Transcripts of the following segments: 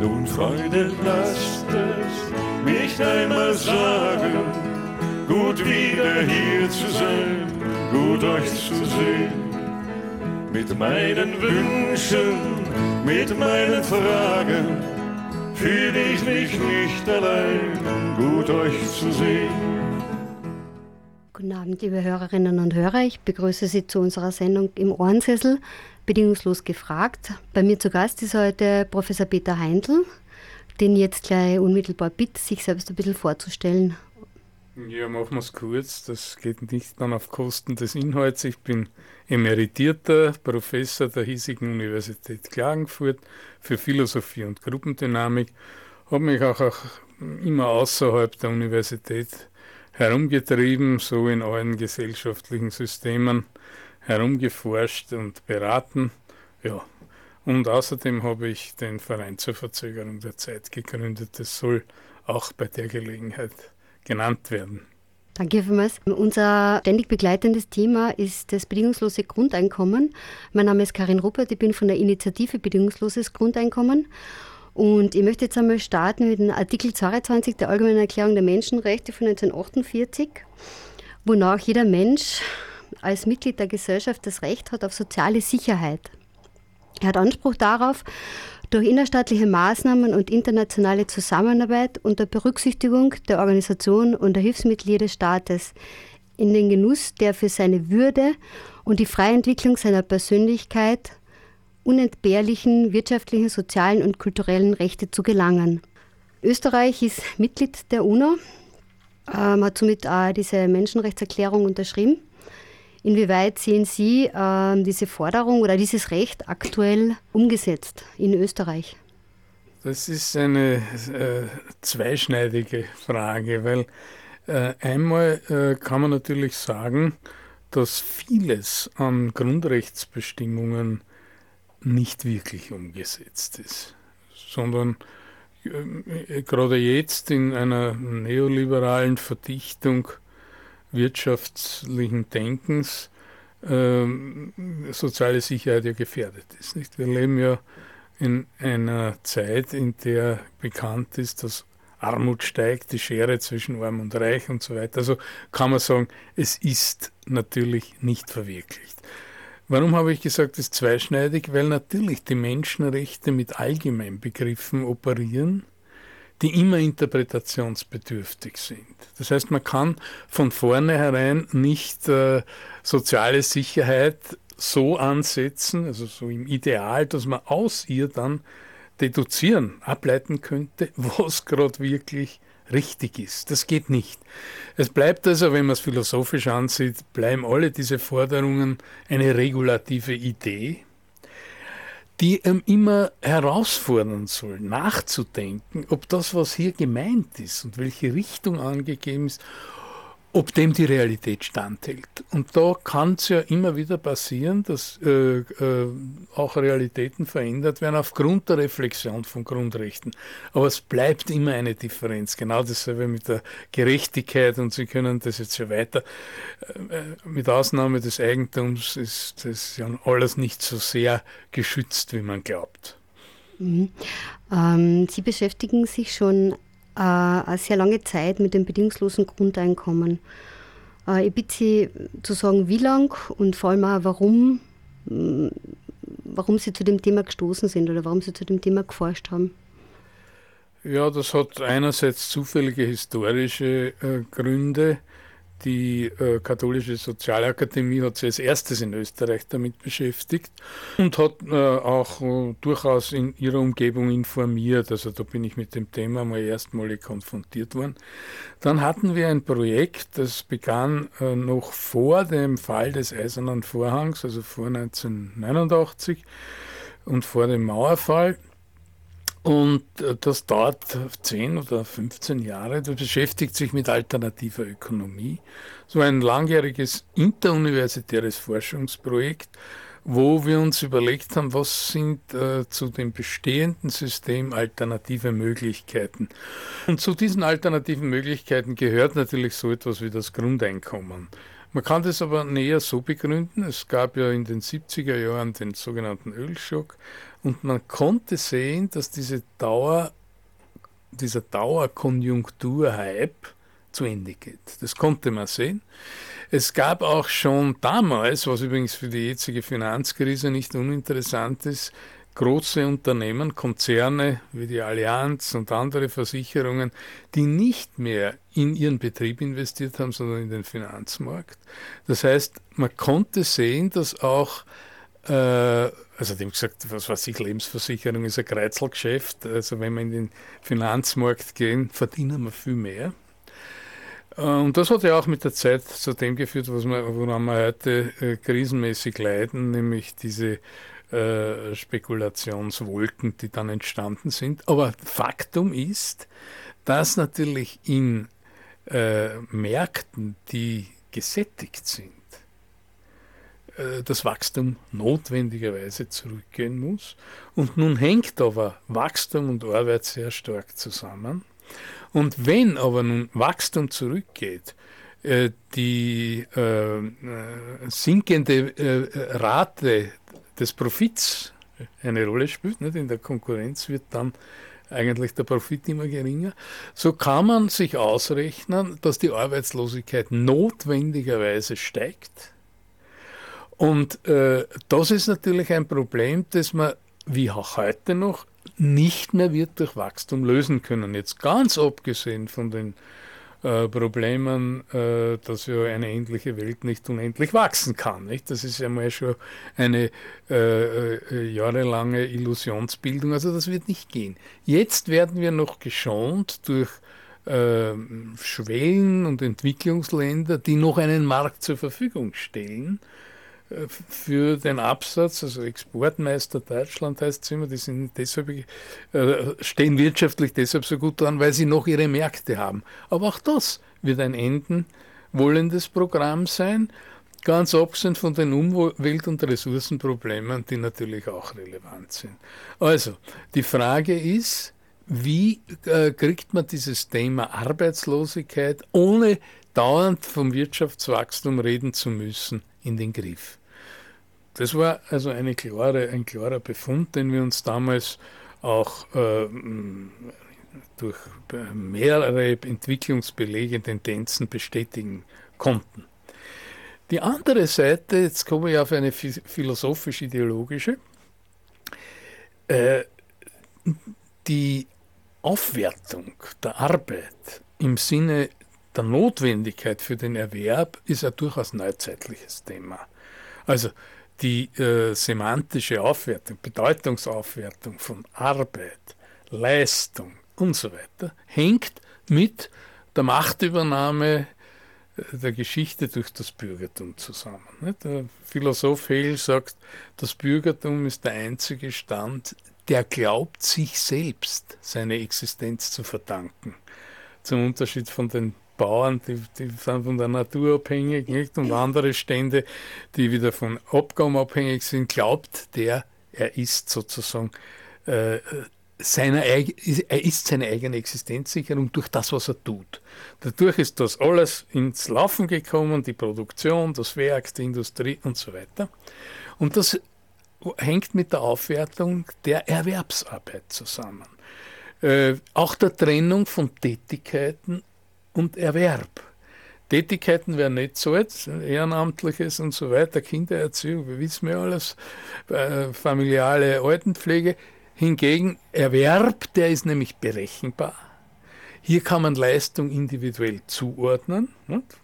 Nun, Freunde, lasst es mich einmal sagen, gut wieder hier zu sein, gut euch zu sehen. Mit meinen Wünschen, mit meinen Fragen fühle ich mich nicht allein, gut euch zu sehen. Guten Abend, liebe Hörerinnen und Hörer. Ich begrüße Sie zu unserer Sendung im Ohrensessel, bedingungslos gefragt. Bei mir zu Gast ist heute Professor Peter Heindl, den jetzt gleich unmittelbar bitte, sich selbst ein bisschen vorzustellen. Ja, machen wir es kurz. Das geht nicht dann auf Kosten des Inhalts. Ich bin emeritierter Professor der hiesigen Universität Klagenfurt für Philosophie und Gruppendynamik, habe mich auch, auch immer außerhalb der Universität herumgetrieben, so in allen gesellschaftlichen Systemen herumgeforscht und beraten. Ja. Und außerdem habe ich den Verein zur Verzögerung der Zeit gegründet. Das soll auch bei der Gelegenheit genannt werden. Danke vielmals. Unser ständig begleitendes Thema ist das bedingungslose Grundeinkommen. Mein Name ist Karin Ruppert, ich bin von der Initiative Bedingungsloses Grundeinkommen. Und ich möchte jetzt einmal starten mit dem Artikel 22 der Allgemeinen Erklärung der Menschenrechte von 1948, wonach jeder Mensch als Mitglied der Gesellschaft das Recht hat auf soziale Sicherheit. Er hat Anspruch darauf, durch innerstaatliche Maßnahmen und internationale Zusammenarbeit unter Berücksichtigung der Organisation und der Hilfsmitglieder des Staates in den Genuss der für seine Würde und die freie Entwicklung seiner Persönlichkeit unentbehrlichen wirtschaftlichen, sozialen und kulturellen Rechte zu gelangen. Österreich ist Mitglied der UNO, ähm, hat somit auch diese Menschenrechtserklärung unterschrieben. Inwieweit sehen Sie äh, diese Forderung oder dieses Recht aktuell umgesetzt in Österreich? Das ist eine äh, zweischneidige Frage, weil äh, einmal äh, kann man natürlich sagen, dass vieles an Grundrechtsbestimmungen nicht wirklich umgesetzt ist, sondern äh, gerade jetzt in einer neoliberalen Verdichtung wirtschaftlichen Denkens ähm, soziale Sicherheit ja gefährdet ist. Nicht? Wir leben ja in einer Zeit, in der bekannt ist, dass Armut steigt, die Schere zwischen Arm und Reich und so weiter. Also kann man sagen, es ist natürlich nicht verwirklicht. Warum habe ich gesagt, es ist zweischneidig? Weil natürlich die Menschenrechte mit Allgemeinbegriffen operieren die immer interpretationsbedürftig sind. Das heißt, man kann von vornherein nicht äh, soziale Sicherheit so ansetzen, also so im Ideal, dass man aus ihr dann deduzieren, ableiten könnte, was gerade wirklich richtig ist. Das geht nicht. Es bleibt also, wenn man es philosophisch ansieht, bleiben alle diese Forderungen eine regulative Idee, die ähm, immer herausfordern soll, nachzudenken, ob das, was hier gemeint ist und welche Richtung angegeben ist, ob dem die Realität standhält. Und da kann es ja immer wieder passieren, dass äh, äh, auch Realitäten verändert werden aufgrund der Reflexion von Grundrechten. Aber es bleibt immer eine Differenz. Genau dasselbe mit der Gerechtigkeit und Sie können das jetzt ja weiter. Äh, mit Ausnahme des Eigentums ist das ja alles nicht so sehr geschützt, wie man glaubt. Mhm. Ähm, Sie beschäftigen sich schon äh, eine sehr lange Zeit mit dem bedingungslosen Grundeinkommen. Äh, ich bitte Sie zu sagen, wie lang und vor allem auch, warum, mm, warum Sie zu dem Thema gestoßen sind oder warum Sie zu dem Thema geforscht haben. Ja, das hat einerseits zufällige historische äh, Gründe. Die äh, Katholische Sozialakademie hat sich als erstes in Österreich damit beschäftigt und hat äh, auch äh, durchaus in ihrer Umgebung informiert. Also da bin ich mit dem Thema mal erstmalig konfrontiert worden. Dann hatten wir ein Projekt, das begann äh, noch vor dem Fall des Eisernen Vorhangs, also vor 1989 und vor dem Mauerfall. Und äh, das dauert 10 oder 15 Jahre. Das beschäftigt sich mit alternativer Ökonomie. So ein langjähriges interuniversitäres Forschungsprojekt, wo wir uns überlegt haben, was sind äh, zu dem bestehenden System alternative Möglichkeiten. Und zu diesen alternativen Möglichkeiten gehört natürlich so etwas wie das Grundeinkommen. Man kann das aber näher so begründen. Es gab ja in den 70er Jahren den sogenannten Ölschock und man konnte sehen, dass diese Dauer, dieser Dauerkonjunkturhype zu Ende geht. Das konnte man sehen. Es gab auch schon damals, was übrigens für die jetzige Finanzkrise nicht uninteressant ist, große Unternehmen, Konzerne wie die Allianz und andere Versicherungen, die nicht mehr in ihren Betrieb investiert haben, sondern in den Finanzmarkt. Das heißt, man konnte sehen, dass auch äh, also dem gesagt, was weiß ich, Lebensversicherung ist ein Kreizelgeschäft. Also wenn wir in den Finanzmarkt gehen, verdienen wir viel mehr. Äh, und das hat ja auch mit der Zeit zu dem geführt, was wir, woran wir heute äh, krisenmäßig leiden, nämlich diese äh, Spekulationswolken, die dann entstanden sind. Aber Faktum ist, dass natürlich in äh, Märkten, die gesättigt sind, das Wachstum notwendigerweise zurückgehen muss. Und nun hängt aber Wachstum und Arbeit sehr stark zusammen. Und wenn aber nun Wachstum zurückgeht, äh, die äh, äh, sinkende äh, Rate des Profits eine Rolle spielt, nicht? in der Konkurrenz wird dann eigentlich der Profit immer geringer, so kann man sich ausrechnen, dass die Arbeitslosigkeit notwendigerweise steigt. Und äh, das ist natürlich ein Problem, das man wie auch heute noch nicht mehr wird durch Wachstum lösen können. Jetzt ganz abgesehen von den äh, Problemen, äh, dass ja eine endliche Welt nicht unendlich wachsen kann. Nicht? Das ist ja mal schon eine äh, äh, jahrelange Illusionsbildung. Also das wird nicht gehen. Jetzt werden wir noch geschont durch ähm, Schwellen- und Entwicklungsländer, die noch einen Markt zur Verfügung stellen für den Absatz, also Exportmeister Deutschland heißt es immer, die sind deshalb, äh, stehen wirtschaftlich deshalb so gut dran, weil sie noch ihre Märkte haben. Aber auch das wird ein enden wollendes Programm sein, ganz abgesehen von den Umwelt- und Ressourcenproblemen, die natürlich auch relevant sind. Also, die Frage ist, wie äh, kriegt man dieses Thema Arbeitslosigkeit, ohne dauernd vom Wirtschaftswachstum reden zu müssen, in den Griff. Das war also eine klare, ein klarer Befund, den wir uns damals auch äh, durch mehrere Entwicklungsbelege, Tendenzen bestätigen konnten. Die andere Seite, jetzt komme ich auf eine philosophisch-ideologische, äh, die Aufwertung der Arbeit im Sinne der Notwendigkeit für den Erwerb ist ein durchaus neuzeitliches Thema. Also die äh, semantische Aufwertung, Bedeutungsaufwertung von Arbeit, Leistung und so weiter hängt mit der Machtübernahme äh, der Geschichte durch das Bürgertum zusammen. Der Philosoph Hegel sagt, das Bürgertum ist der einzige Stand, der glaubt, sich selbst seine Existenz zu verdanken. Zum Unterschied von den Bauern, die, die sind von der Natur abhängig, nicht? und andere Stände, die wieder von Abgaben abhängig sind, glaubt der, er ist sozusagen äh, seiner, er ist seine eigene Existenzsicherung durch das, was er tut. Dadurch ist das alles ins Laufen gekommen, die Produktion, das Werk, die Industrie und so weiter. Und das hängt mit der Aufwertung der Erwerbsarbeit zusammen. Äh, auch der Trennung von Tätigkeiten und Erwerb. Tätigkeiten wären nicht so jetzt, Ehrenamtliches und so weiter, Kindererziehung, wir wissen ja alles, äh, familiale Altenpflege. Hingegen Erwerb, der ist nämlich berechenbar. Hier kann man Leistung individuell zuordnen, nicht?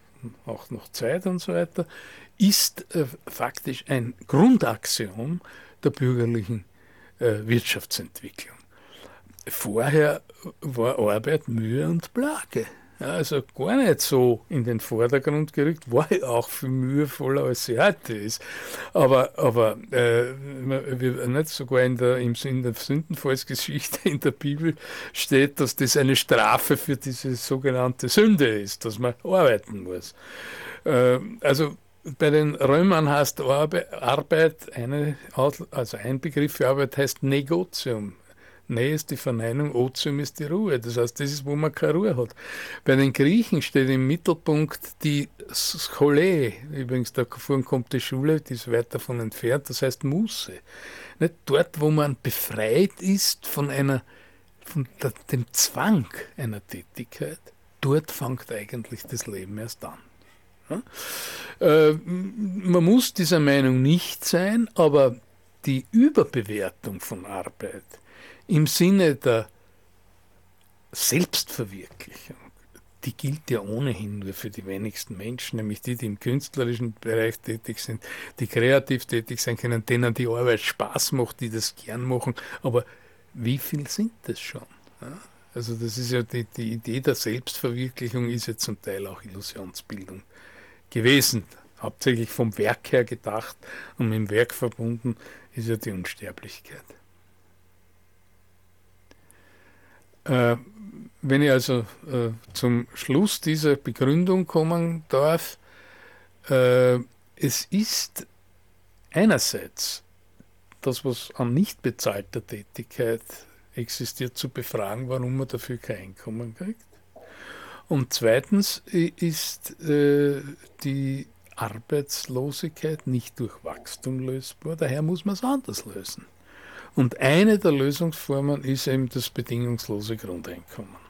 auch noch Zeit und so weiter, ist äh, faktisch ein Grundaxiom der bürgerlichen äh, Wirtschaftsentwicklung. Vorher war Arbeit Mühe und Plage also gar nicht so in den Vordergrund gerückt, war auch viel mühevoller, als sie heute ist. Aber, aber äh, nicht sogar in der, in der Sündenfallsgeschichte in der Bibel steht, dass das eine Strafe für diese sogenannte Sünde ist, dass man arbeiten muss. Äh, also bei den Römern heißt Arbeit, eine, also ein Begriff für Arbeit heißt Negotium. Ne ist die Verneinung, Otium ist die Ruhe. Das heißt, das ist, wo man keine Ruhe hat. Bei den Griechen steht im Mittelpunkt die Schole. Übrigens, da vorne kommt die Schule, die ist weit davon entfernt, das heißt Muße. Nicht dort, wo man befreit ist von einer, von der, dem Zwang einer Tätigkeit, dort fängt eigentlich das Leben erst an. Äh, man muss dieser Meinung nicht sein, aber die Überbewertung von Arbeit im Sinne der Selbstverwirklichung, die gilt ja ohnehin nur für die wenigsten Menschen, nämlich die, die im künstlerischen Bereich tätig sind, die kreativ tätig sein können, denen die Arbeit Spaß macht, die das gern machen. Aber wie viel sind das schon? Also das ist ja die, die Idee der Selbstverwirklichung ist ja zum Teil auch Illusionsbildung gewesen. Hauptsächlich vom Werk her gedacht und mit dem Werk verbunden ist ja die Unsterblichkeit. Äh, wenn ich also äh, zum Schluss dieser Begründung kommen darf, äh, es ist einerseits das, was an nicht bezahlter Tätigkeit existiert, zu befragen, warum man dafür kein Einkommen kriegt. Und zweitens ist äh, die Arbeitslosigkeit nicht durch Wachstum lösbar, daher muss man es anders lösen. Und eine der Lösungsformen ist eben das bedingungslose Grundeinkommen.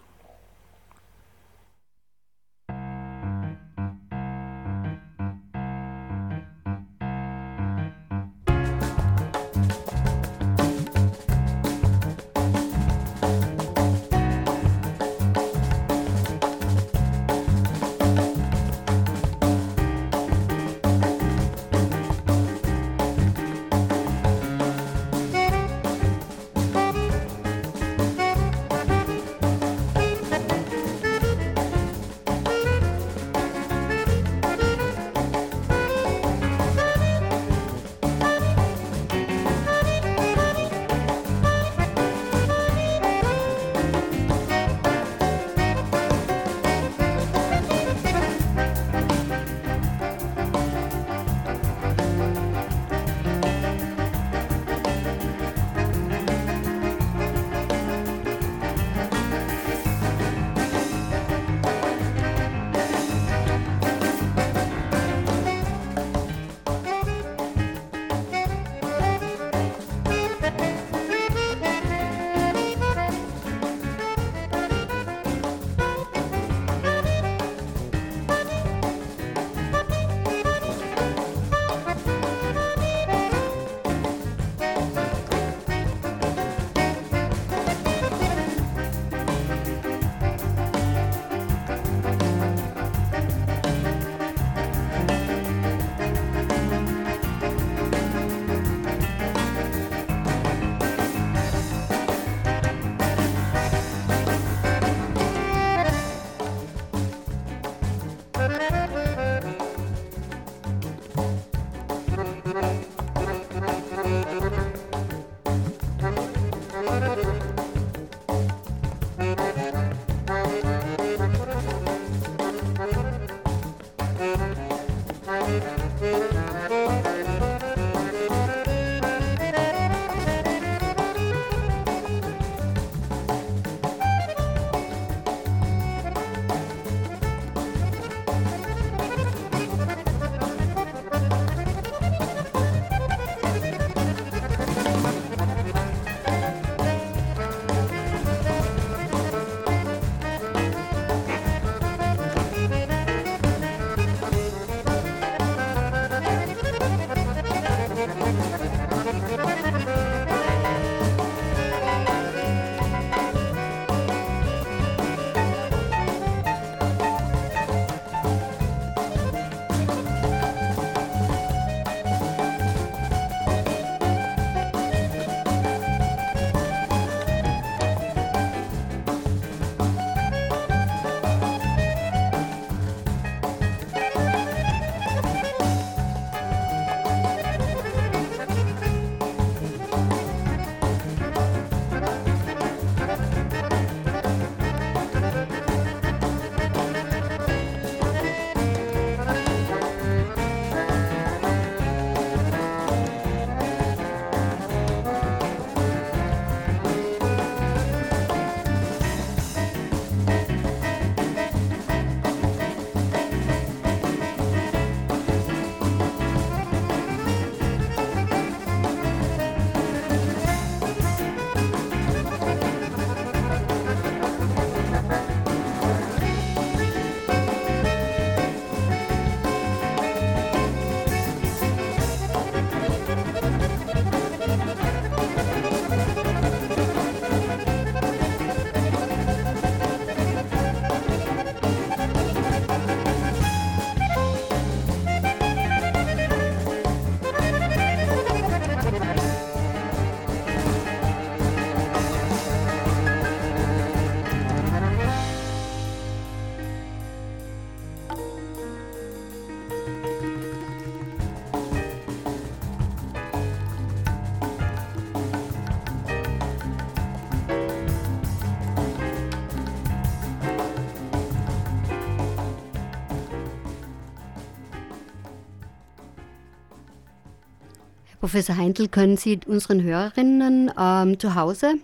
Professor Heindl, können Sie unseren Hörerinnen ähm, zu Hause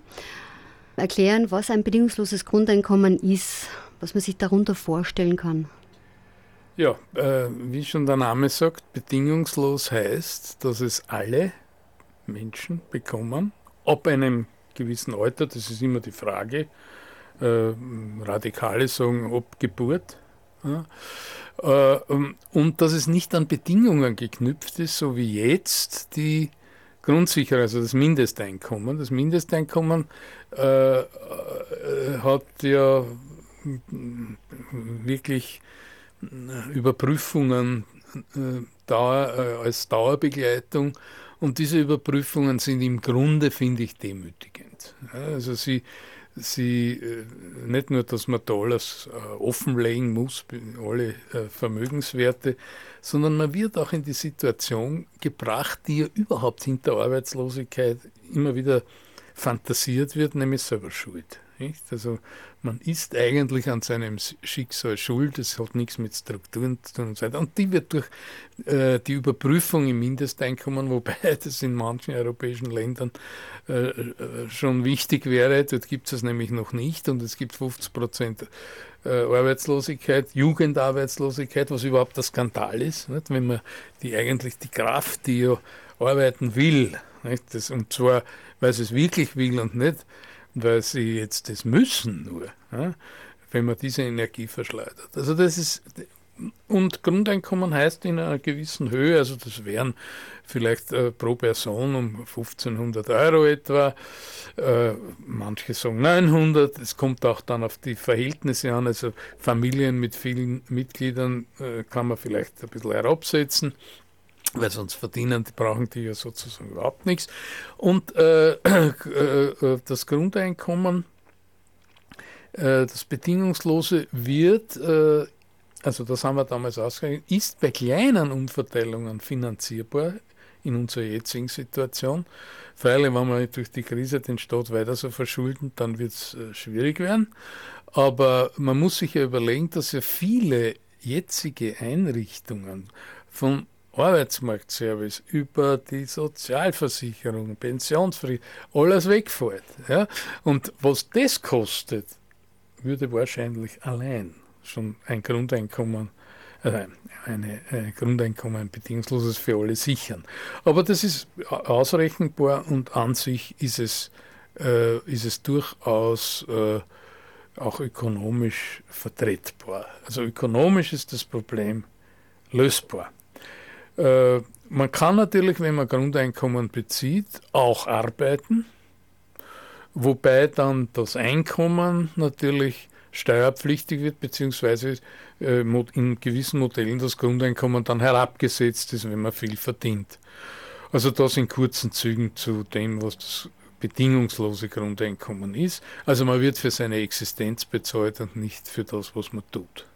erklären, was ein bedingungsloses Grundeinkommen ist, was man sich darunter vorstellen kann? Ja, äh, wie schon der Name sagt, bedingungslos heißt, dass es alle Menschen bekommen, ab einem gewissen Alter, das ist immer die Frage, äh, Radikale sagen ab Geburt. Ja, äh, und dass es nicht an Bedingungen geknüpft ist, so wie jetzt die Grundsicherung, also das Mindesteinkommen. Das Mindesteinkommen äh, äh hat ja wirklich Überprüfungen äh, Dauer, äh, als Dauerbegleitung und diese Überprüfungen sind im Grunde, finde ich, demütigend. Also sie, sie äh, nicht nur, dass man da alles offenlegen muss, alle Vermögenswerte, sondern man wird auch in die Situation gebracht, die ja überhaupt hinter Arbeitslosigkeit immer wieder fantasiert wird, nämlich selber schuld. Nicht? Also man ist eigentlich an seinem Schicksal schuld, es hat nichts mit Strukturen zu tun und so weiter. Und die wird durch äh, die Überprüfung im Mindesteinkommen, wobei das in manchen europäischen Ländern äh, äh schon wichtig wäre, dort gibt es es nämlich noch nicht und es gibt 50 Prozent äh, Arbeitslosigkeit, Jugendarbeitslosigkeit, was überhaupt der Skandal ist, nicht? wenn man die eigentlich die Kraft, die ja arbeiten will, nicht? Das, und zwar, weil sie es wirklich will und nicht weil sie jetzt das müssen nur, wenn man diese Energie verschleudert. Also das ist und Grundeinkommen heißt in einer gewissen Höhe, also das wären vielleicht äh, pro Person um 1500 Euro etwa. Äh, manche sagen 900. Es kommt auch dann auf die Verhältnisse an. Also Familien mit vielen Mitgliedern äh, kann man vielleicht ein bisschen herabsetzen weil sonst verdienen, die brauchen die ja sozusagen überhaupt nichts. Und äh, äh, das Grundeinkommen, äh, das Bedingungslose wird, äh, also das haben wir damals ausgerechnet, ist bei kleinen Umverteilungen finanzierbar in unserer jetzigen Situation. Freilich, wenn wir durch die Krise den Staat weiter so verschulden, dann wird es äh, schwierig werden. Aber man muss sich ja überlegen, dass ja viele jetzige Einrichtungen von Arbeitsmarktservice, über die Sozialversicherung, Pensionsversicherung, alles wegfällt. Ja? Und was das kostet, würde wahrscheinlich allein schon ein Grundeinkommen, äh, eine, ein Grundeinkommen, ein bedingungsloses für alle sichern. Aber das ist ausrechenbar und an sich ist es, äh, ist es durchaus äh, auch ökonomisch vertretbar. Also ökonomisch ist das Problem lösbar. Äh, man kann natürlich, wenn man Grundeinkommen bezieht, auch arbeiten, wobei dann das Einkommen natürlich steuerpflichtig wird, beziehungsweise äh, in gewissen Modellen das Grundeinkommen dann herabgesetzt ist, wenn man viel verdient. Also das in kurzen Zügen zu dem, was das bedingungslose Grundeinkommen ist. Also man wird für seine Existenz bezahlt und nicht für das, was man tut.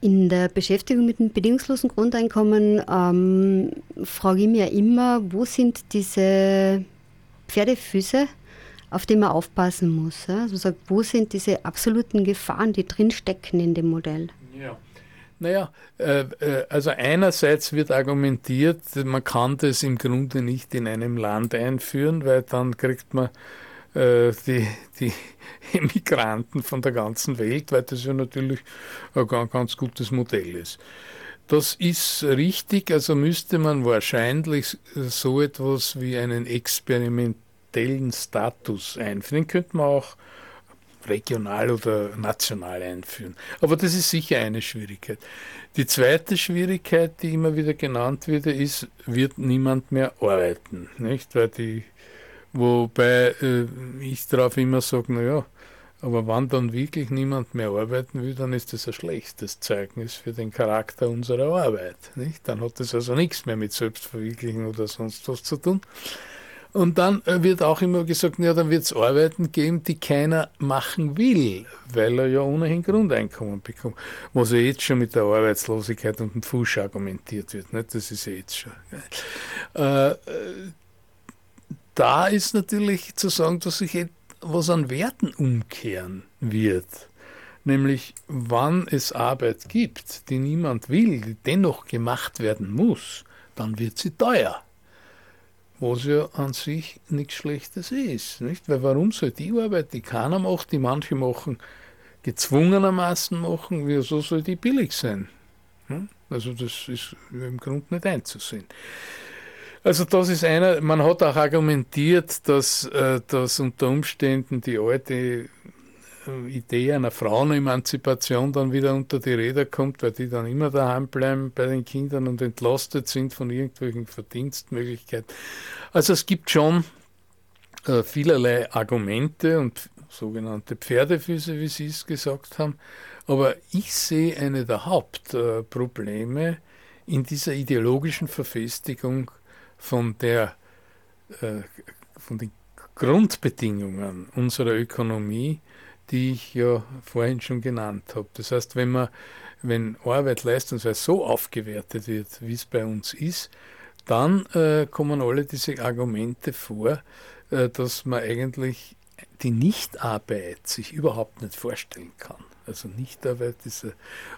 In der Beschäftigung mit dem bedingungslosen Grundeinkommen ähm, frage ich ja immer, wo sind diese Pferdefüße, auf die man aufpassen muss? Ja? Also sagt, wo sind diese absoluten Gefahren, die drinstecken in dem Modell? Ja. Naja, äh, äh, also einerseits wird argumentiert, man kann das im Grunde nicht in einem Land einführen, weil dann kriegt man äh, die, die Emigranten von der ganzen Welt, weil das ja natürlich ein ganz gutes Modell ist. Das ist richtig, also müsste man wahrscheinlich so etwas wie einen experimentellen Status einführen. Den könnte man auch regional oder national einführen. Aber das ist sicher eine Schwierigkeit. Die zweite Schwierigkeit, die immer wieder genannt wird, ist, wird niemand mehr arbeiten, nicht? Weil die Wobei äh, ich darauf immer sage, naja, aber wann dann wirklich niemand mehr arbeiten will, dann ist das ein schlechtes Zeugnis für den Charakter unserer Arbeit. Nicht? Dann hat das also nichts mehr mit Selbstverwirklichen oder sonst was zu tun. Und dann äh, wird auch immer gesagt, ja, dann wird es Arbeiten geben, die keiner machen will, weil er ja ohnehin Grundeinkommen bekommt. Was ja jetzt schon mit der Arbeitslosigkeit und dem Fuß argumentiert wird. Nicht? Das ist ja jetzt schon. Äh, da ist natürlich zu sagen, dass sich etwas an Werten umkehren wird. Nämlich, wann es Arbeit gibt, die niemand will, die dennoch gemacht werden muss, dann wird sie teuer. was ja an sich nichts Schlechtes ist. Nicht? Weil warum soll die Arbeit, die keiner macht, die manche machen, gezwungenermaßen machen, wieso soll die billig sein? Hm? Also das ist im Grunde nicht einzusehen. Also das ist einer, man hat auch argumentiert, dass, äh, dass unter Umständen die alte äh, Idee einer Frauenemanzipation dann wieder unter die Räder kommt, weil die dann immer daheim bleiben bei den Kindern und entlastet sind von irgendwelchen Verdienstmöglichkeiten. Also es gibt schon äh, vielerlei Argumente und sogenannte Pferdefüße, wie Sie es gesagt haben. Aber ich sehe eine der Hauptprobleme in dieser ideologischen Verfestigung von, der, äh, von den Grundbedingungen unserer Ökonomie, die ich ja vorhin schon genannt habe. Das heißt, wenn man wenn Arbeit leistungsweise so aufgewertet wird, wie es bei uns ist, dann äh, kommen alle diese Argumente vor, äh, dass man eigentlich die Nichtarbeit sich überhaupt nicht vorstellen kann. Also Nichtarbeit ist.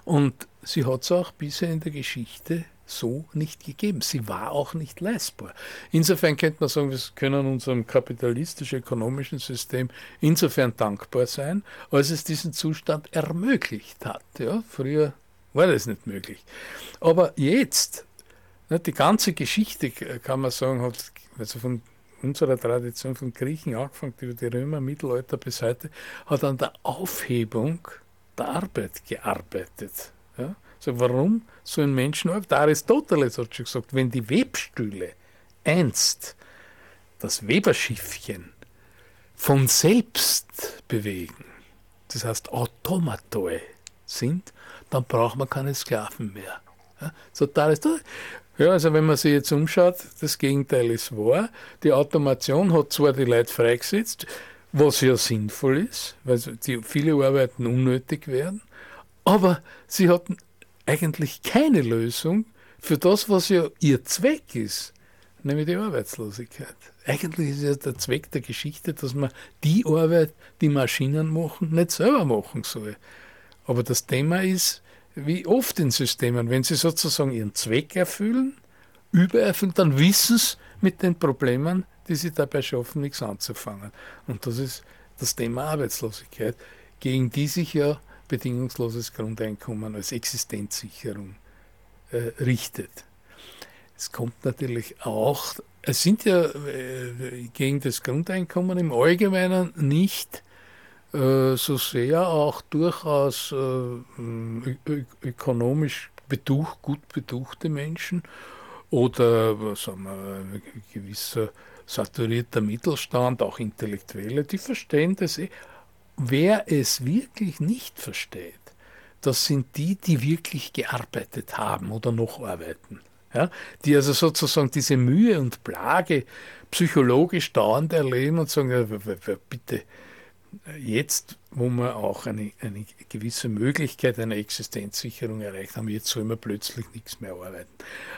Und sie hat es auch bisher in der Geschichte so nicht gegeben. Sie war auch nicht leistbar. Insofern könnte man sagen, wir können unserem kapitalistisch-ökonomischen System insofern dankbar sein, als es diesen Zustand ermöglicht hat. Ja, früher war das nicht möglich. Aber jetzt, die ganze Geschichte, kann man sagen, hat also von unserer Tradition von Griechen angefangen, über die Römer, Mittelalter bis heute, hat an der Aufhebung der Arbeit gearbeitet. Ja? So, warum so ein Menschen arbeiten? Aristoteles hat schon gesagt, wenn die Webstühle einst das Weberschiffchen von selbst bewegen, das heißt Automatoi sind, dann braucht man keine Sklaven mehr. So Aristoteles. Ja, also wenn man sich jetzt umschaut, das Gegenteil ist wahr. Die Automation hat zwar die Leute freigesetzt, was ja sinnvoll ist, weil die viele Arbeiten unnötig werden, aber sie hatten eigentlich keine Lösung für das, was ja ihr Zweck ist, nämlich die Arbeitslosigkeit. Eigentlich ist ja der Zweck der Geschichte, dass man die Arbeit, die Maschinen machen, nicht selber machen soll. Aber das Thema ist, wie oft in Systemen, wenn sie sozusagen ihren Zweck erfüllen, übererfüllen, dann wissen sie mit den Problemen, die sie dabei schaffen, nichts anzufangen. Und das ist das Thema Arbeitslosigkeit, gegen die sich ja bedingungsloses Grundeinkommen als Existenzsicherung äh, richtet. Es kommt natürlich auch, es sind ja äh, gegen das Grundeinkommen im Allgemeinen nicht äh, so sehr auch durchaus äh, ökonomisch betuch, gut betuchte Menschen oder sagen wir, ein gewisser saturierter Mittelstand, auch Intellektuelle, die verstehen das eh. Wer es wirklich nicht versteht, das sind die, die wirklich gearbeitet haben oder noch arbeiten. Ja, die also sozusagen diese Mühe und Plage psychologisch dauernd erleben und sagen, ja, bitte, jetzt, wo wir auch eine, eine gewisse Möglichkeit einer Existenzsicherung erreicht haben, jetzt soll man plötzlich nichts mehr arbeiten.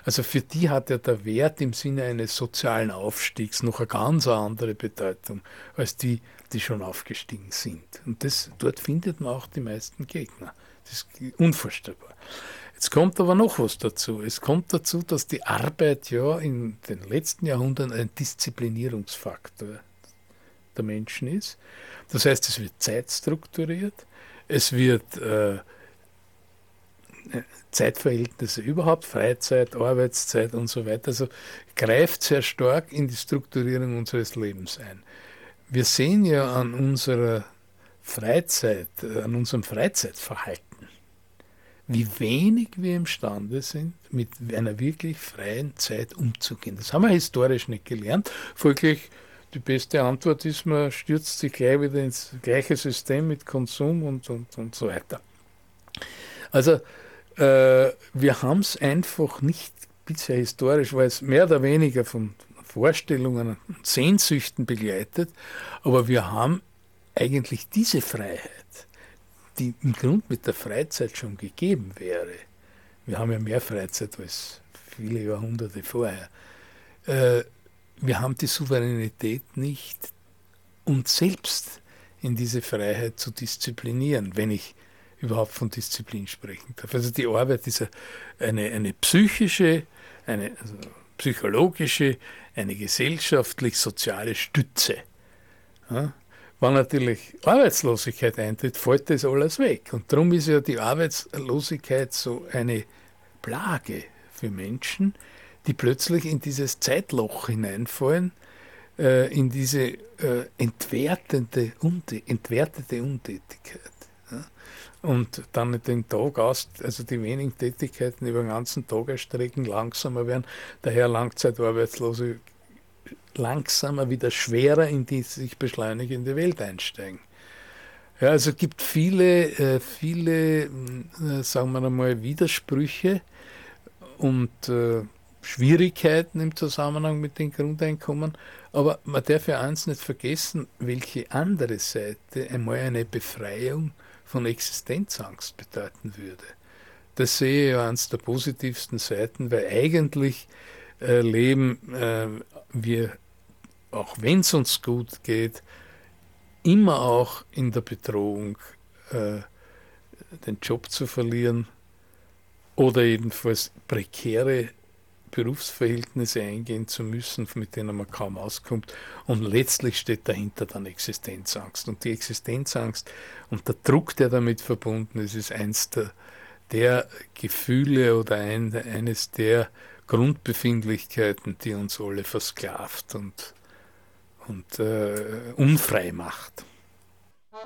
Also für die hat ja der Wert im Sinne eines sozialen Aufstiegs noch eine ganz andere Bedeutung als die, die schon aufgestiegen sind. Und das, dort findet man auch die meisten Gegner. Das ist unvorstellbar. Jetzt kommt aber noch was dazu. Es kommt dazu, dass die Arbeit ja in den letzten Jahrhunderten ein Disziplinierungsfaktor der Menschen ist. Das heißt, es wird zeitstrukturiert, es wird äh, Zeitverhältnisse überhaupt, Freizeit, Arbeitszeit und so weiter. Also greift sehr stark in die Strukturierung unseres Lebens ein. Wir sehen ja an unserer Freizeit, äh, an unserem Freizeitverhalten, wie wenig wir imstande sind, mit einer wirklich freien Zeit umzugehen. Das haben wir historisch nicht gelernt. Folglich die beste Antwort ist, man stürzt sich gleich wieder ins gleiche System mit Konsum und, und, und so weiter. Also äh, wir haben es einfach nicht bisher historisch, weil es mehr oder weniger von Vorstellungen und Sehnsüchten begleitet, aber wir haben eigentlich diese Freiheit, die im Grunde mit der Freizeit schon gegeben wäre. Wir haben ja mehr Freizeit als viele Jahrhunderte vorher. Äh, wir haben die Souveränität nicht, uns selbst in diese Freiheit zu disziplinieren, wenn ich überhaupt von Disziplin sprechen darf. Also die Arbeit ist eine, eine psychische, eine also psychologische, eine gesellschaftlich-soziale Stütze. Ja? Wenn natürlich Arbeitslosigkeit eintritt, fällt das alles weg. Und darum ist ja die Arbeitslosigkeit so eine Plage für Menschen, die plötzlich in dieses Zeitloch hineinfallen, äh, in diese äh, entwertende, entwertete Untätigkeit. Und dann den Tag aus, also die wenigen Tätigkeiten über den ganzen Tag erstrecken, langsamer werden, daher Langzeitarbeitslose langsamer, wieder schwerer in die sich beschleunigende Welt einsteigen. Ja, also es gibt viele, äh, viele, äh, sagen wir einmal, Widersprüche und äh, Schwierigkeiten im Zusammenhang mit den Grundeinkommen. Aber man darf ja eins nicht vergessen, welche andere Seite einmal eine Befreiung von Existenzangst bedeuten würde. Das sehe ich eines der positivsten Seiten, weil eigentlich äh, leben äh, wir, auch wenn es uns gut geht, immer auch in der Bedrohung, äh, den Job zu verlieren oder jedenfalls prekäre Berufsverhältnisse eingehen zu müssen, mit denen man kaum auskommt. Und letztlich steht dahinter dann Existenzangst. Und die Existenzangst und der Druck, der damit verbunden ist, ist eins der, der Gefühle oder ein, eines der Grundbefindlichkeiten, die uns alle versklavt und, und äh, unfrei macht. Herr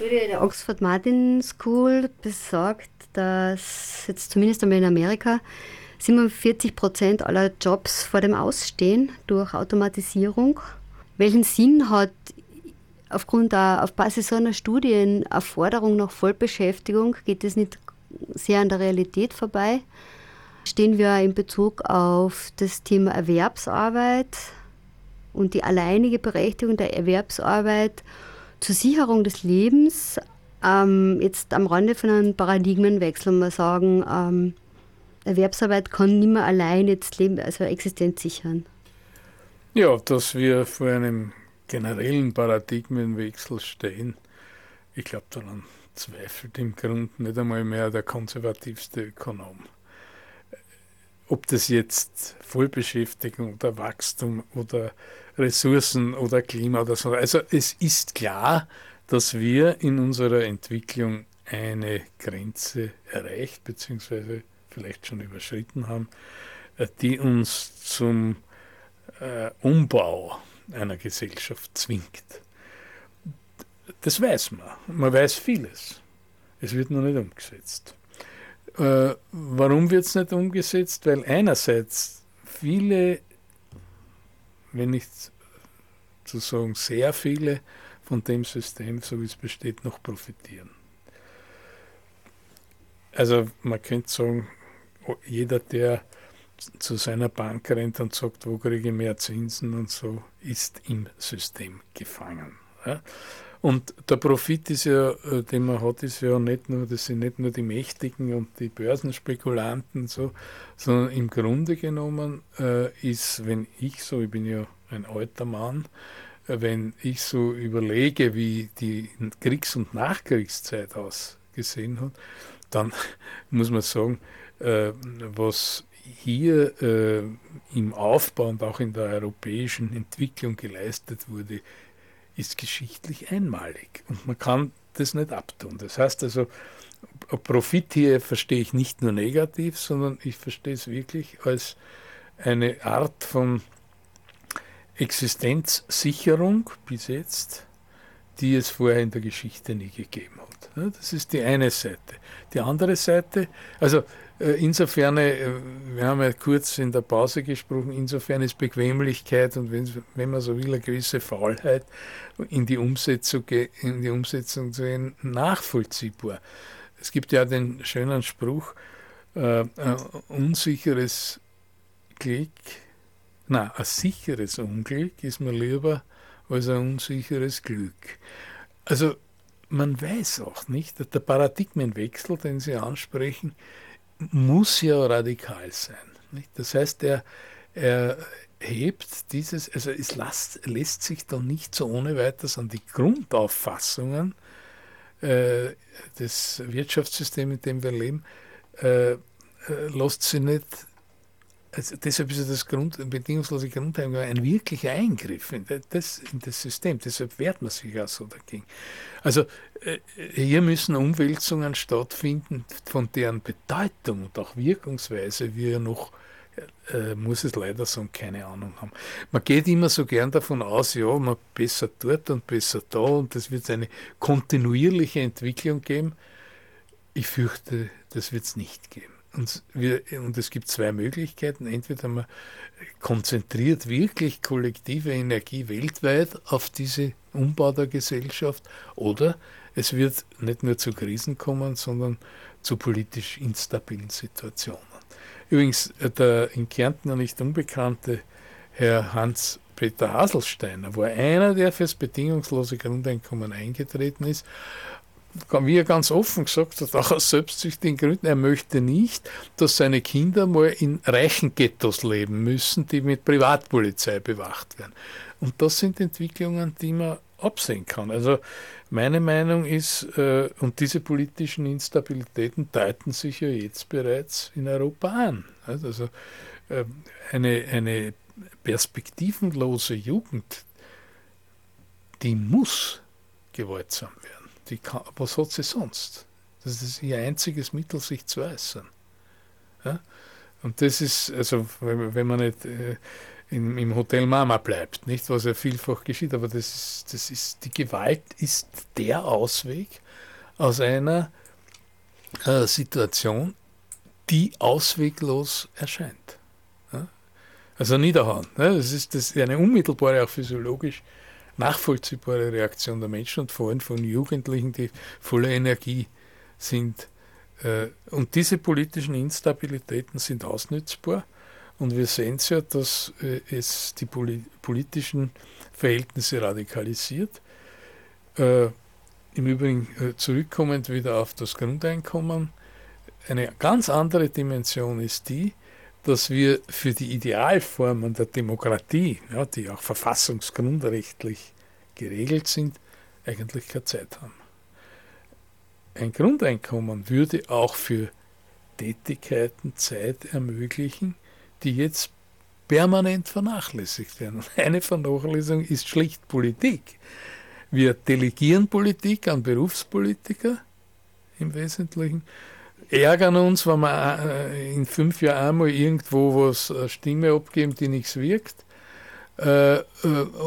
Studie der Oxford Martin School besagt, dass jetzt zumindest einmal in Amerika 47 Prozent aller Jobs vor dem Ausstehen durch Automatisierung. Welchen Sinn hat aufgrund der, auf Basis so einer Studie eine Forderung nach Vollbeschäftigung? Geht es nicht sehr an der Realität vorbei? Stehen wir in Bezug auf das Thema Erwerbsarbeit und die alleinige Berechtigung der Erwerbsarbeit zur Sicherung des Lebens ähm, jetzt am Rande von einem Paradigmenwechsel mal sagen, ähm, Erwerbsarbeit kann nicht mehr allein jetzt Leben, also Existenz sichern. Ja, dass wir vor einem generellen Paradigmenwechsel stehen, ich glaube, daran zweifelt im Grunde nicht einmal mehr der konservativste Ökonom. Ob das jetzt Vollbeschäftigung oder Wachstum oder Ressourcen oder Klima oder so. Also es ist klar, dass wir in unserer Entwicklung eine Grenze erreicht bzw. vielleicht schon überschritten haben, äh, die uns zum äh, Umbau einer Gesellschaft zwingt. Das weiß man. Man weiß vieles. Es wird noch nicht umgesetzt. Äh, warum wird es nicht umgesetzt? Weil einerseits viele wenn nicht zu sagen sehr viele von dem System, so wie es besteht, noch profitieren. Also man könnte sagen, jeder, der zu seiner Bank rennt und sagt, wo kriege ich mehr Zinsen und so, ist im System gefangen. Ja? Und der Profit ist ja, äh, den man hat, ist ja nicht nur, das sind nicht nur die Mächtigen und die Börsenspekulanten so, sondern im Grunde genommen äh, ist, wenn ich so, ich bin ja ein alter Mann, äh, wenn ich so überlege, wie die Kriegs- und Nachkriegszeit ausgesehen hat, dann muss man sagen, äh, was hier äh, im Aufbau und auch in der europäischen Entwicklung geleistet wurde, ist geschichtlich einmalig und man kann das nicht abtun. Das heißt also, Profit hier verstehe ich nicht nur negativ, sondern ich verstehe es wirklich als eine Art von Existenzsicherung bis jetzt, die es vorher in der Geschichte nie gegeben hat. Das ist die eine Seite. Die andere Seite, also äh, insofern, äh, wir haben ja kurz in der Pause gesprochen, insofern ist Bequemlichkeit und wenn, wenn man so will, eine gewisse Faulheit in die Umsetzung, in die Umsetzung zu gehen, nachvollziehbar. Es gibt ja den schönen Spruch, äh, unsicheres Glück, na, ein sicheres Unglück ist mir lieber als ein unsicheres Glück. Also man weiß auch nicht, der Paradigmenwechsel, den Sie ansprechen, muss ja radikal sein. Nicht? Das heißt, er, er hebt dieses, also es lässt, lässt sich dann nicht so ohne weiteres an die Grundauffassungen äh, des Wirtschaftssystems, in dem wir leben, äh, äh, lässt sie nicht also deshalb ist das Grund, bedingungslose Grundeinkommen ein wirklicher Eingriff in das, in das System. Deshalb wehrt man sich auch so dagegen. Also äh, hier müssen Umwälzungen stattfinden, von deren Bedeutung und auch Wirkungsweise wir noch, äh, muss es leider sagen, keine Ahnung haben. Man geht immer so gern davon aus, ja, man besser dort und besser da und es wird eine kontinuierliche Entwicklung geben. Ich fürchte, das wird es nicht geben. Und, wir, und es gibt zwei Möglichkeiten. Entweder man konzentriert wirklich kollektive Energie weltweit auf diese Umbau der Gesellschaft oder es wird nicht nur zu Krisen kommen, sondern zu politisch instabilen Situationen. Übrigens, äh, der in Kärnten noch nicht unbekannte Herr Hans-Peter Haselsteiner war einer, der fürs bedingungslose Grundeinkommen eingetreten ist wie er ganz offen gesagt hat, auch aus selbstsüchtigen Gründen, er möchte nicht, dass seine Kinder mal in reichen Ghettos leben müssen, die mit Privatpolizei bewacht werden. Und das sind Entwicklungen, die man absehen kann. Also meine Meinung ist, äh, und diese politischen Instabilitäten deuten sich ja jetzt bereits in Europa an. Also äh, eine, eine perspektivenlose Jugend, die muss gewaltsam werden. Die was hat sie sonst? Das ist ihr einziges Mittel, sich zu äußern. Ja? Und das ist, also wenn man nicht äh, in, im Hotel Mama bleibt, nicht, was ja vielfach geschieht, aber das ist, das ist, die Gewalt ist der Ausweg aus einer äh, Situation, die ausweglos erscheint. Ja? Also niederhauen. Ne? Das ist das eine unmittelbare, auch physiologisch nachvollziehbare Reaktion der Menschen und vor allem von Jugendlichen, die voller Energie sind. Äh, und diese politischen Instabilitäten sind ausnützbar. Und wir sehen es ja, dass äh, es die politischen Verhältnisse radikalisiert. Äh, Im Übrigen zurückkommend wieder auf das Grundeinkommen. Eine ganz andere Dimension ist die, dass wir für die Idealformen der Demokratie, ja, die auch verfassungsgrundrechtlich geregelt sind, eigentlich keine Zeit haben. Ein Grundeinkommen würde auch für Tätigkeiten Zeit ermöglichen, die jetzt permanent vernachlässigt werden. Und eine Vernachlässigung ist schlicht Politik. Wir delegieren Politik an Berufspolitiker im Wesentlichen ärgern uns, wenn wir äh, in fünf Jahren einmal irgendwo was eine Stimme abgeben, die nichts wirkt. Äh, äh,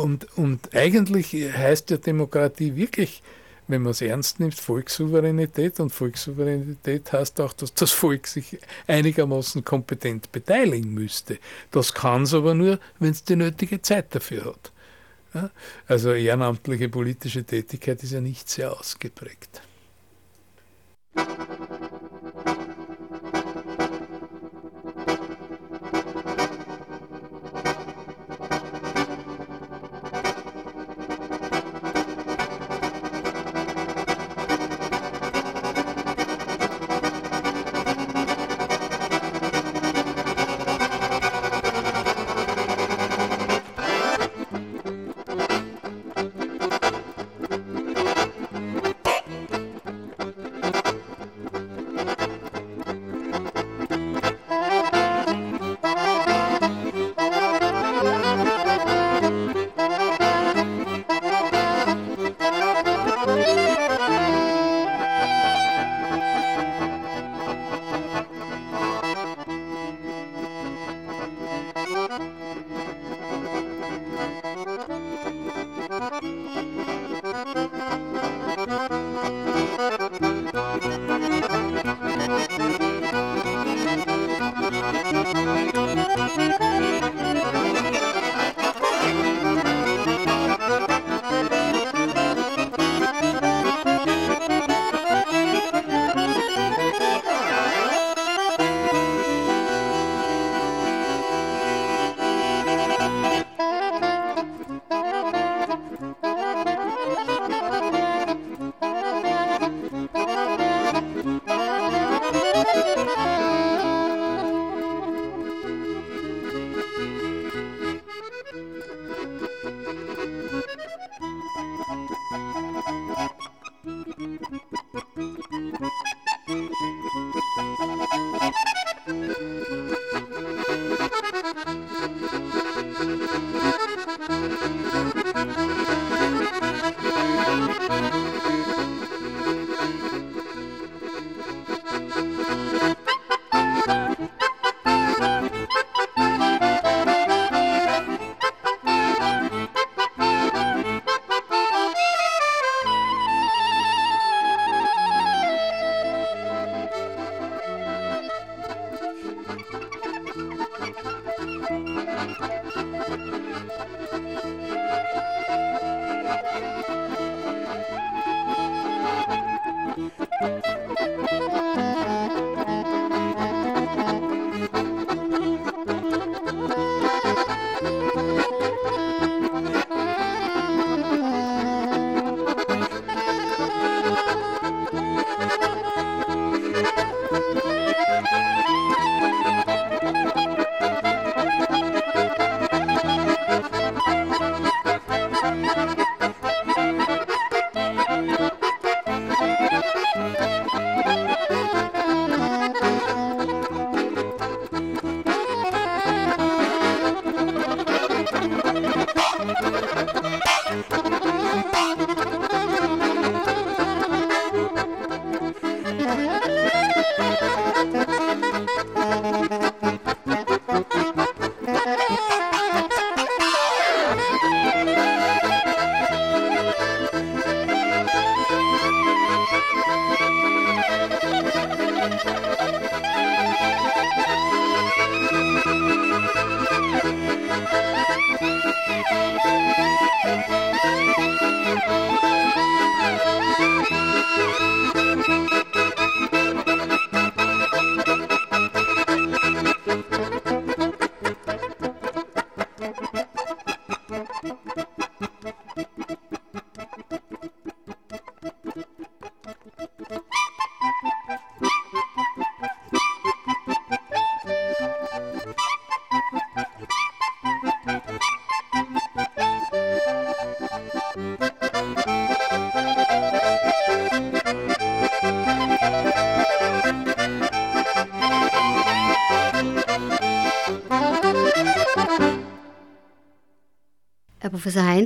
und, und eigentlich heißt ja Demokratie wirklich, wenn man es ernst nimmt, Volkssouveränität. Und Volkssouveränität heißt auch, dass das Volk sich einigermaßen kompetent beteiligen müsste. Das kann es aber nur, wenn es die nötige Zeit dafür hat. Also ehrenamtliche politische Tätigkeit ist ja nicht sehr ausgeprägt.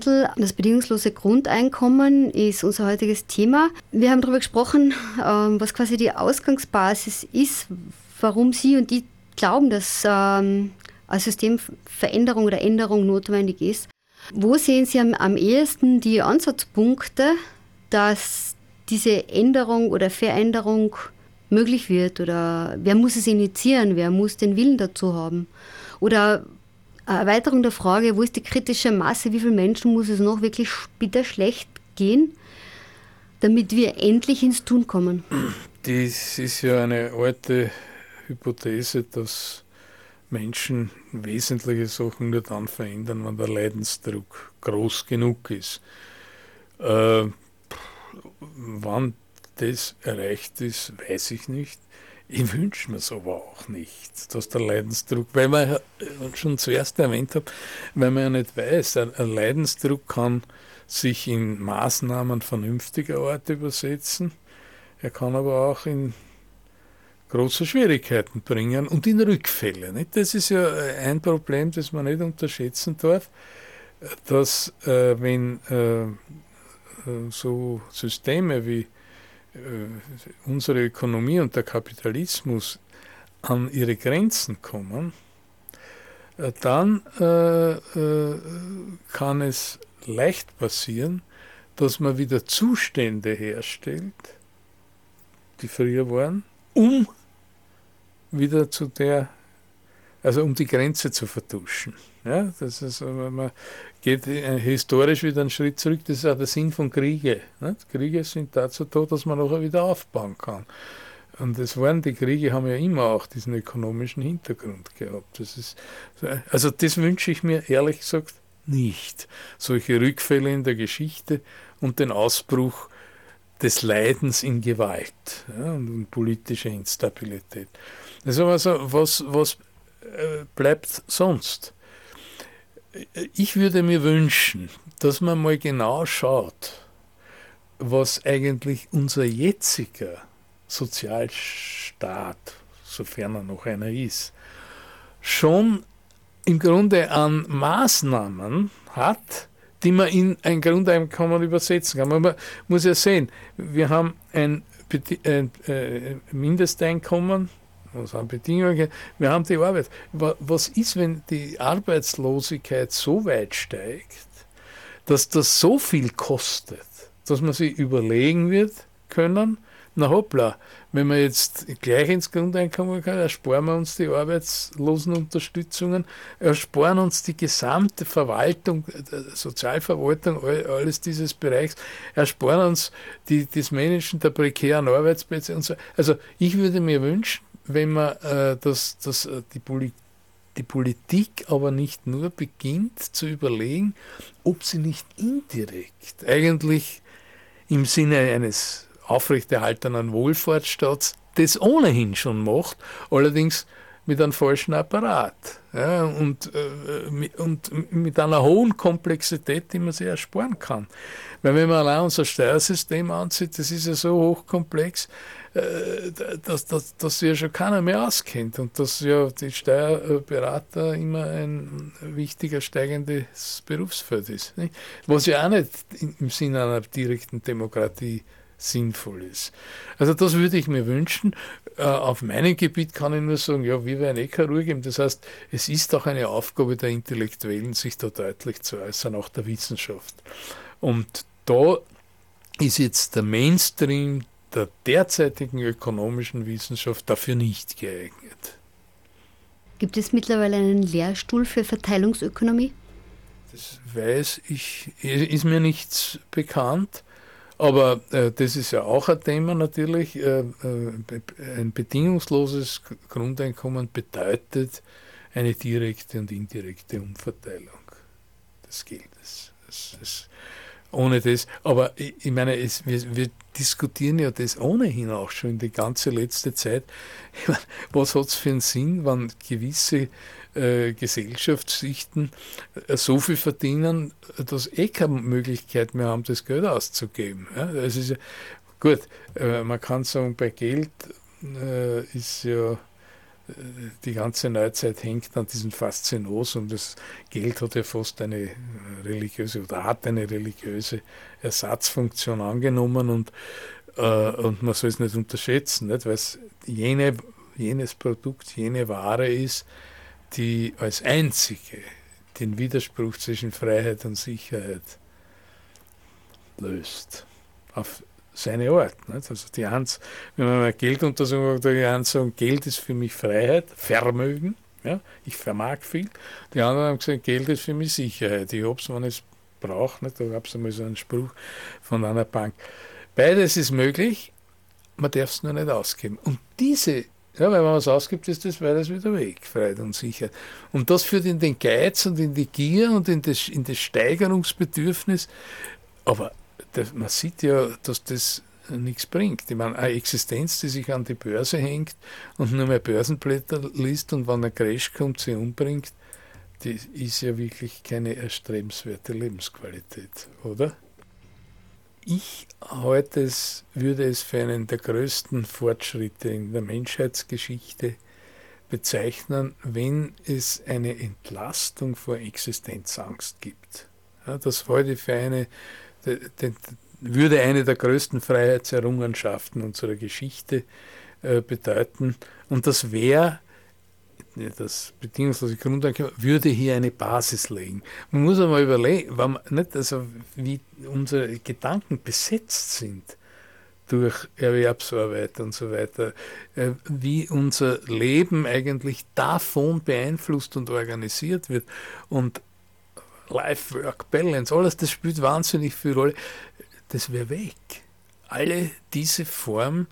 Steindl, das bedingungslose Grundeinkommen ist unser heutiges Thema. Wir haben darüber gesprochen, ähm, was quasi die Ausgangsbasis ist, warum Sie und die glauben, dass ähm, eine Systemveränderung oder Änderung notwendig ist. Wo sehen Sie am, am ehesten die Ansatzpunkte, dass diese Änderung oder Veränderung möglich wird? Oder wer muss es initiieren? Wer muss den Willen dazu haben? Oder Erweiterung der Frage, wo ist die kritische Masse? Wie viele Menschen muss es noch wirklich bitter schlecht gehen, damit wir endlich ins Tun kommen? Das ist ja eine alte Hypothese, dass Menschen wesentliche Sachen nur dann verändern, wenn der Leidensdruck groß genug ist. Äh, wann das erreicht ist, weiß ich nicht. Ich wünsche mir es aber auch nicht, dass der Leidensdruck, weil man ja schon zuerst erwähnt habe, weil man ja nicht weiß, ein, Leidensdruck kann sich in Maßnahmen vernünftiger Art übersetzen. Er kann aber auch in große Schwierigkeiten bringen und in Rückfälle. Nicht? Das ist ja ein Problem, das man nicht unterschätzen darf, dass äh, wenn äh, äh so Systeme wie äh, unsere Ökonomie und der Kapitalismus an ihre Grenzen kommen, äh, dann äh, kann es leicht passieren, dass man wieder Zustände herstellt, die früher waren, um wieder zu der, also um die Grenze zu vertuschen. Ja, das ist, man geht historisch wieder einen Schritt zurück, das ist auch der Sinn von Kriege. Nicht? Kriege sind dazu da, dass man nachher wieder aufbauen kann. Und das waren die Kriege, haben ja immer auch diesen ökonomischen Hintergrund gehabt. Das ist, also das wünsche ich mir ehrlich gesagt nicht. Solche Rückfälle in der Geschichte und den Ausbruch des Leidens in Gewalt ja, und politische Instabilität. Das ist aber so, was, was äh, bleibt sonst? Ich würde mir wünschen, dass man mal genau schaut, was eigentlich unser jetziger Sozialstaat, sofern er noch einer ist, schon im Grunde an Maßnahmen hat, die man in ein Grundeinkommen übersetzen kann. Man muss ja sehen, wir haben ein, ein äh, Mindesteinkommen, was haben Bedingungen, wir haben die Arbeit. Was ist, wenn die Arbeitslosigkeit so weit steigt, dass das so viel kostet, dass man sich überlegen wird können, na hoppla, wenn wir jetzt gleich ins Grundeinkommen kommen, ersparen wir uns die Arbeitslosenunterstützungen, ersparen uns die gesamte Verwaltung, Sozialverwaltung, alles dieses Bereichs, ersparen uns die, das Managen der prekären Arbeitsplätze und so. Also ich würde mir wünschen, wenn man äh, das, das, äh, die, Poli die Politik aber nicht nur beginnt zu überlegen, ob sie nicht indirekt eigentlich im Sinne eines aufrechterhaltenen Wohlfahrtsstaats das ohnehin schon macht, allerdings mit einem falschen Apparat ja, und, äh, und mit einer hohen Komplexität, die man sich ersparen kann. Weil wenn man allein unser Steuersystem ansieht, das ist ja so hochkomplex, äh, dass, dass, dass sich ja schon keiner mehr auskennt und dass ja die Steuerberater immer ein wichtiger steigendes Berufsfeld ist. Nicht? Was ja auch nicht im Sinne einer direkten Demokratie sinnvoll ist. Also das würde ich mir wünschen. Äh, auf meinem Gebiet kann ich nur sagen, ja, wir werden eh keine Ruhe geben. Das heißt, es ist auch eine Aufgabe der Intellektuellen, sich da deutlich zu äußern, auch der Wissenschaft. Und da ist jetzt der Mainstream der derzeitigen ökonomischen Wissenschaft dafür nicht geeignet. Gibt es mittlerweile einen Lehrstuhl für Verteilungsökonomie? Das weiß ich, ist mir nichts bekannt. Aber äh, das ist ja auch ein Thema natürlich. Äh, äh, ein bedingungsloses Grundeinkommen bedeutet eine direkte und indirekte Umverteilung des Geldes. Das, das, ohne das, aber ich, ich meine, es, wir, wir, diskutieren ja das ohnehin auch schon die ganze letzte Zeit. Meine, was hat es für einen Sinn, wenn gewisse äh, Gesellschaftsschichten äh, so viel verdienen, dass eh keine Möglichkeit mehr haben, das Geld auszugeben. Ja, das ist ja, gut, äh, man kann sagen, bei Geld ist ja die ganze Neuzeit hängt an diesen Faszinos und das Geld hat ja fast eine religiöse oder hat eine religiöse Ersatzfunktion angenommen und, äh, und man soll es nicht unterschätzen, nicht? weil es jene, jenes Produkt, jene Ware ist, die als einzige den Widerspruch zwischen Freiheit und Sicherheit löst. Auf seine Art. Nicht? Also die Hans, wenn man mal Gelduntersuchung macht, die einen sagen, Geld ist für mich Freiheit, Vermögen, ja, ich vermag viel. Die anderen haben gesagt, Geld ist für mich Sicherheit. Ich habe es, wenn ich es brauche. Da gab es einmal so einen Spruch von einer Bank. Beides ist möglich, man darf es nur nicht ausgeben. Und diese ja, wenn man was ausgibt, ist das beides wieder weg, Freiheit und Sicherheit. Und das führt in den Geiz und in die Gier und in das, in das Steigerungsbedürfnis. Aber das, man sieht ja, dass das nichts bringt. Ich meine, eine Existenz, die sich an die Börse hängt und nur mehr Börsenblätter liest und wenn ein Crash kommt, sie umbringt, die ist ja wirklich keine erstrebenswerte Lebensqualität, oder? Ich halte würde es für einen der größten Fortschritte in der Menschheitsgeschichte bezeichnen, wenn es eine Entlastung vor Existenzangst gibt. Ja, das heute für eine den, würde eine der größten Freiheitserrungenschaften unserer Geschichte äh, bedeuten. Und das wäre, das bedingungslose Grundeinkommen, würde hier eine Basis legen. Man muss einmal überlegen, man nicht, also wie unsere Gedanken besetzt sind durch Erwerbsarbeit und so weiter, äh, wie unser Leben eigentlich davon beeinflusst und organisiert wird. Und Life-Work-Balance, alles das spielt wahnsinnig viel Rolle. Das wäre weg. Alle diese Form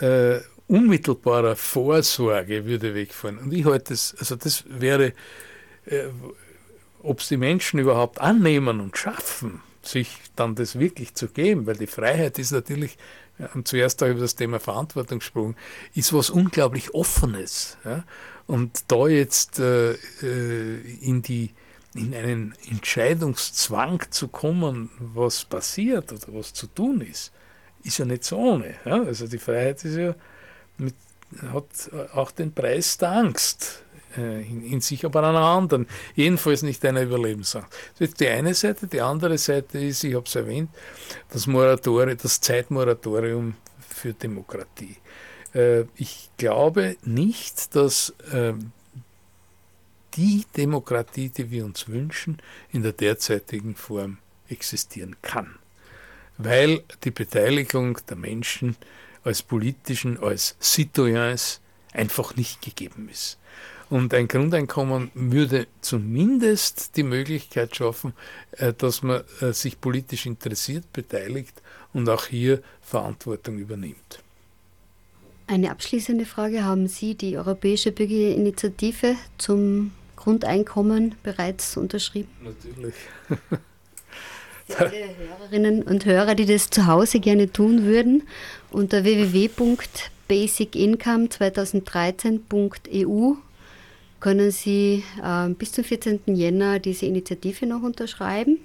äh, unmittelbarer Vorsorge würde wegfallen. Und ich halte das, also das wäre, äh, ob es die Menschen überhaupt annehmen und schaffen, sich dann das wirklich zu geben, weil die Freiheit ist natürlich, wir haben zuerst auch über das Thema Verantwortung gesprochen, ist was unglaublich Offenes. Ja? Und da jetzt äh, äh in die in einen Entscheidungszwang zu kommen, was passiert oder was zu tun ist, ist ja nicht so ohne. Ja? Also die Freiheit ist ja mit, hat auch den Preis der Angst äh, in, in, sich, aber an einer anderen. Jedenfalls nicht einer Überlebensangst. Das ist die eine Seite. Die andere Seite ist, ich habe es erwähnt, das Moratorium, das Zeitmoratorium für Demokratie. Äh, ich glaube nicht, dass äh, die Demokratie, die wir uns wünschen, in der derzeitigen Form existieren kann. Weil die Beteiligung der Menschen als politischen, als Citoyens einfach nicht gegeben ist. Und ein Grundeinkommen würde zumindest die Möglichkeit schaffen, äh, dass man äh, sich politisch interessiert, beteiligt und auch hier Verantwortung übernimmt. Eine abschließende Frage. Haben Sie die Europäische Bürgerinitiative zum Grundeinkommen bereits unterschrieben? Natürlich. Für alle Hörerinnen und Hörer, die das zu Hause gerne tun würden, unter www.basicincome2013.eu können Sie äh, bis zum 14. Jänner diese Initiative noch unterschreiben.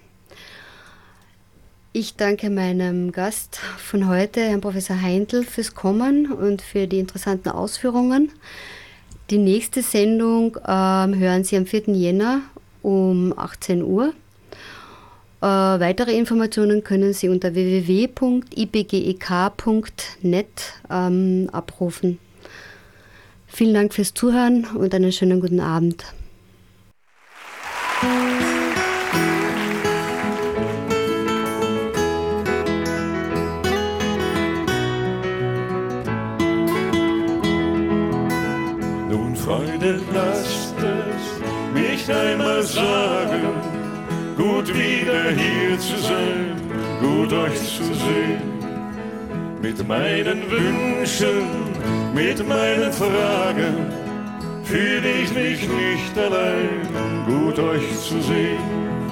Ich danke meinem Gast von heute, Herrn Professor Heindl, fürs Kommen und für die interessanten Ausführungen. Die nächste Sendung ähm, hören Sie am 4. Jänner um 18 Uhr. Äh, weitere Informationen können Sie unter www.ibgek.net ähm, abrufen. Vielen Dank fürs Zuhören und einen schönen guten Abend. Freunde, lasst es mich einmal sagen, gut wieder hier zu sein, gut euch zu sehen. Mit meinen Wünschen, mit meinen Fragen fühle ich mich nicht allein, gut euch zu sehen.